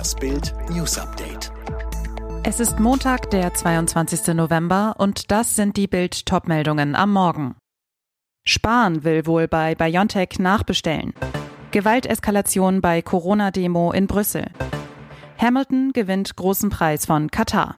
Das Bild News Update. Es ist Montag, der 22. November und das sind die Bild Topmeldungen am Morgen. Spahn will wohl bei BioNTech nachbestellen. Gewalteskalation bei Corona-Demo in Brüssel. Hamilton gewinnt großen Preis von Katar.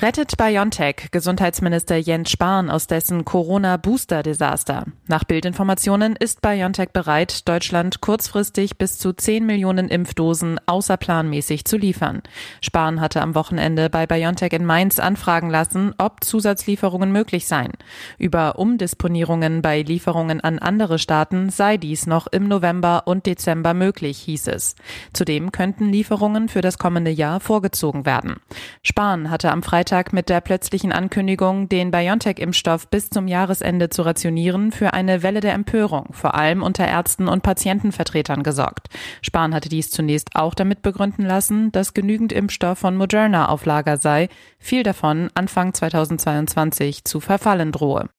Rettet BioNTech Gesundheitsminister Jens Spahn aus dessen Corona-Booster-Desaster. Nach Bildinformationen ist BioNTech bereit, Deutschland kurzfristig bis zu 10 Millionen Impfdosen außerplanmäßig zu liefern. Spahn hatte am Wochenende bei BioNTech in Mainz anfragen lassen, ob Zusatzlieferungen möglich seien. Über Umdisponierungen bei Lieferungen an andere Staaten sei dies noch im November und Dezember möglich, hieß es. Zudem könnten Lieferungen für das kommende Jahr vorgezogen werden. Spahn hatte am Freitag Freitag mit der plötzlichen Ankündigung, den BioNTech-Impfstoff bis zum Jahresende zu rationieren, für eine Welle der Empörung, vor allem unter Ärzten und Patientenvertretern gesorgt. Spahn hatte dies zunächst auch damit begründen lassen, dass genügend Impfstoff von Moderna auf Lager sei, viel davon Anfang 2022 zu verfallen drohe.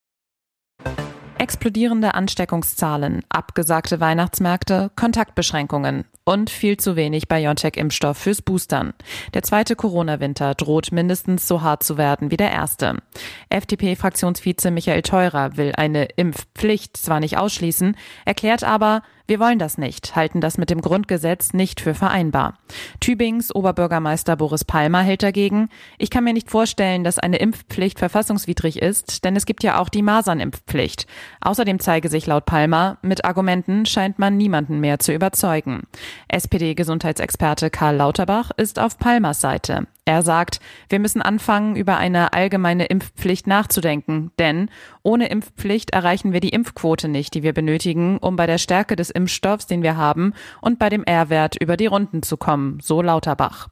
Explodierende Ansteckungszahlen, abgesagte Weihnachtsmärkte, Kontaktbeschränkungen und viel zu wenig BioNTech-Impfstoff fürs Boostern. Der zweite Corona-Winter droht mindestens so hart zu werden wie der erste. FDP-Fraktionsvize Michael Theurer will eine Impfpflicht zwar nicht ausschließen, erklärt aber, wir wollen das nicht, halten das mit dem Grundgesetz nicht für vereinbar. Tübings Oberbürgermeister Boris Palmer hält dagegen, ich kann mir nicht vorstellen, dass eine Impfpflicht verfassungswidrig ist, denn es gibt ja auch die Masernimpfpflicht. Außerdem zeige sich laut Palmer, mit Argumenten scheint man niemanden mehr zu überzeugen. SPD-Gesundheitsexperte Karl Lauterbach ist auf Palmers Seite. Er sagt, wir müssen anfangen, über eine allgemeine Impfpflicht nachzudenken, denn ohne Impfpflicht erreichen wir die Impfquote nicht, die wir benötigen, um bei der Stärke des Impfstoffs, den wir haben, und bei dem R-Wert über die Runden zu kommen, so Lauterbach.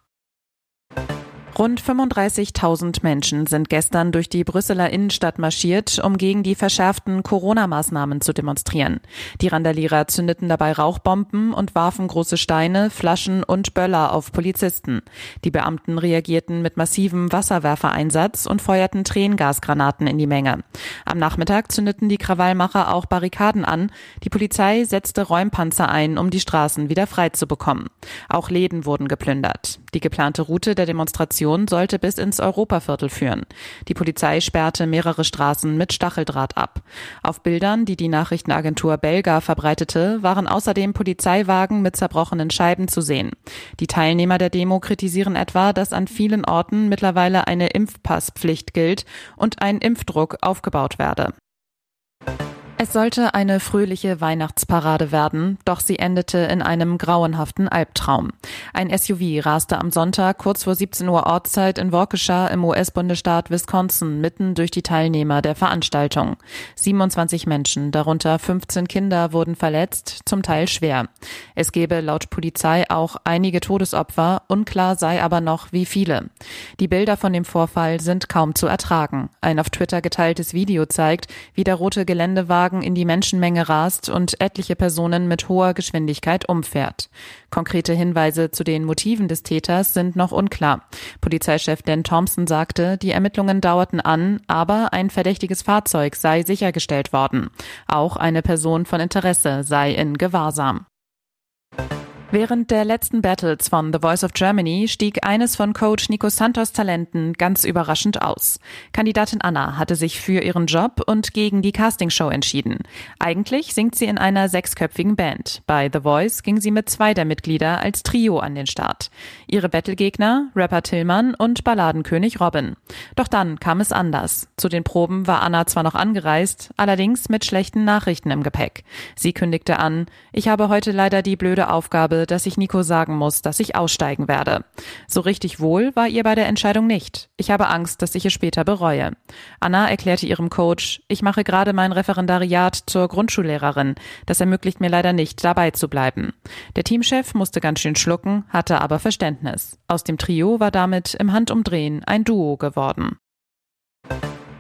Rund 35.000 Menschen sind gestern durch die Brüsseler Innenstadt marschiert, um gegen die verschärften Corona-Maßnahmen zu demonstrieren. Die Randalierer zündeten dabei Rauchbomben und warfen große Steine, Flaschen und Böller auf Polizisten. Die Beamten reagierten mit massivem Wasserwerfereinsatz und feuerten Tränengasgranaten in die Menge. Am Nachmittag zündeten die Krawallmacher auch Barrikaden an. Die Polizei setzte Räumpanzer ein, um die Straßen wieder frei zu bekommen. Auch Läden wurden geplündert. Die geplante Route der Demonstration Demonstration sollte bis ins Europaviertel führen. Die Polizei sperrte mehrere Straßen mit Stacheldraht ab. Auf Bildern, die die Nachrichtenagentur Belga verbreitete, waren außerdem Polizeiwagen mit zerbrochenen Scheiben zu sehen. Die Teilnehmer der Demo kritisieren etwa, dass an vielen Orten mittlerweile eine Impfpasspflicht gilt und ein Impfdruck aufgebaut werde. Es sollte eine fröhliche Weihnachtsparade werden, doch sie endete in einem grauenhaften Albtraum. Ein SUV raste am Sonntag kurz vor 17 Uhr Ortszeit in Waukesha im US-Bundesstaat Wisconsin mitten durch die Teilnehmer der Veranstaltung. 27 Menschen, darunter 15 Kinder, wurden verletzt, zum Teil schwer. Es gebe laut Polizei auch einige Todesopfer, unklar sei aber noch, wie viele. Die Bilder von dem Vorfall sind kaum zu ertragen. Ein auf Twitter geteiltes Video zeigt, wie der rote Geländewagen Wagen in die Menschenmenge rast und etliche Personen mit hoher Geschwindigkeit umfährt. Konkrete Hinweise zu den Motiven des Täters sind noch unklar. Polizeichef Dan Thompson sagte, die Ermittlungen dauerten an, aber ein verdächtiges Fahrzeug sei sichergestellt worden. Auch eine Person von Interesse sei in Gewahrsam. Während der letzten Battles von The Voice of Germany stieg eines von Coach Nico Santos Talenten ganz überraschend aus. Kandidatin Anna hatte sich für ihren Job und gegen die Castingshow entschieden. Eigentlich singt sie in einer sechsköpfigen Band. Bei The Voice ging sie mit zwei der Mitglieder als Trio an den Start. Ihre Battlegegner, Rapper Tillmann und Balladenkönig Robin. Doch dann kam es anders. Zu den Proben war Anna zwar noch angereist, allerdings mit schlechten Nachrichten im Gepäck. Sie kündigte an, ich habe heute leider die blöde Aufgabe, habe, dass ich Nico sagen muss, dass ich aussteigen werde. So richtig wohl war ihr bei der Entscheidung nicht. Ich habe Angst, dass ich es später bereue. Anna erklärte ihrem Coach, ich mache gerade mein Referendariat zur Grundschullehrerin. Das ermöglicht mir leider nicht, dabei zu bleiben. Der Teamchef musste ganz schön schlucken, hatte aber Verständnis. Aus dem Trio war damit im Handumdrehen ein Duo geworden.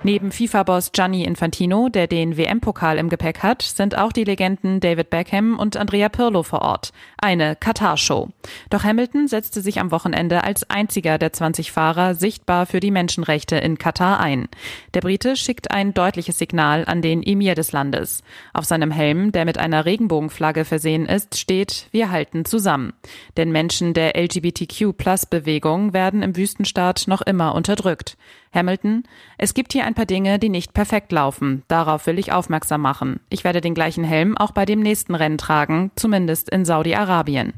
Neben FIFA-Boss Gianni Infantino, der den WM-Pokal im Gepäck hat, sind auch die Legenden David Beckham und Andrea Pirlo vor Ort. Eine Katar-Show. Doch Hamilton setzte sich am Wochenende als einziger der 20 Fahrer sichtbar für die Menschenrechte in Katar ein. Der Brite schickt ein deutliches Signal an den Emir des Landes. Auf seinem Helm, der mit einer Regenbogenflagge versehen ist, steht, wir halten zusammen. Denn Menschen der LGBTQ-Plus-Bewegung werden im Wüstenstaat noch immer unterdrückt. Hamilton, es gibt hier ein paar Dinge, die nicht perfekt laufen. Darauf will ich aufmerksam machen. Ich werde den gleichen Helm auch bei dem nächsten Rennen tragen, zumindest in Saudi-Arabien.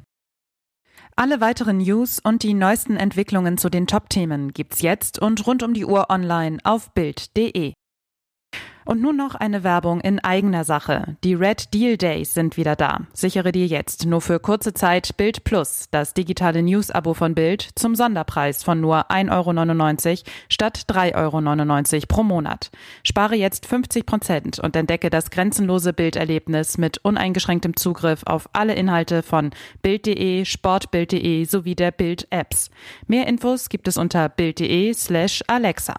Alle weiteren News und die neuesten Entwicklungen zu den Top-Themen gibt's jetzt und rund um die Uhr online auf Bild.de. Und nun noch eine Werbung in eigener Sache. Die Red Deal Days sind wieder da. Sichere dir jetzt nur für kurze Zeit Bild Plus, das digitale News-Abo von Bild, zum Sonderpreis von nur 1,99 Euro statt 3,99 Euro pro Monat. Spare jetzt 50 Prozent und entdecke das grenzenlose Bilderlebnis mit uneingeschränktem Zugriff auf alle Inhalte von Bild.de, Sportbild.de sowie der Bild-Apps. Mehr Infos gibt es unter Bild.de slash Alexa.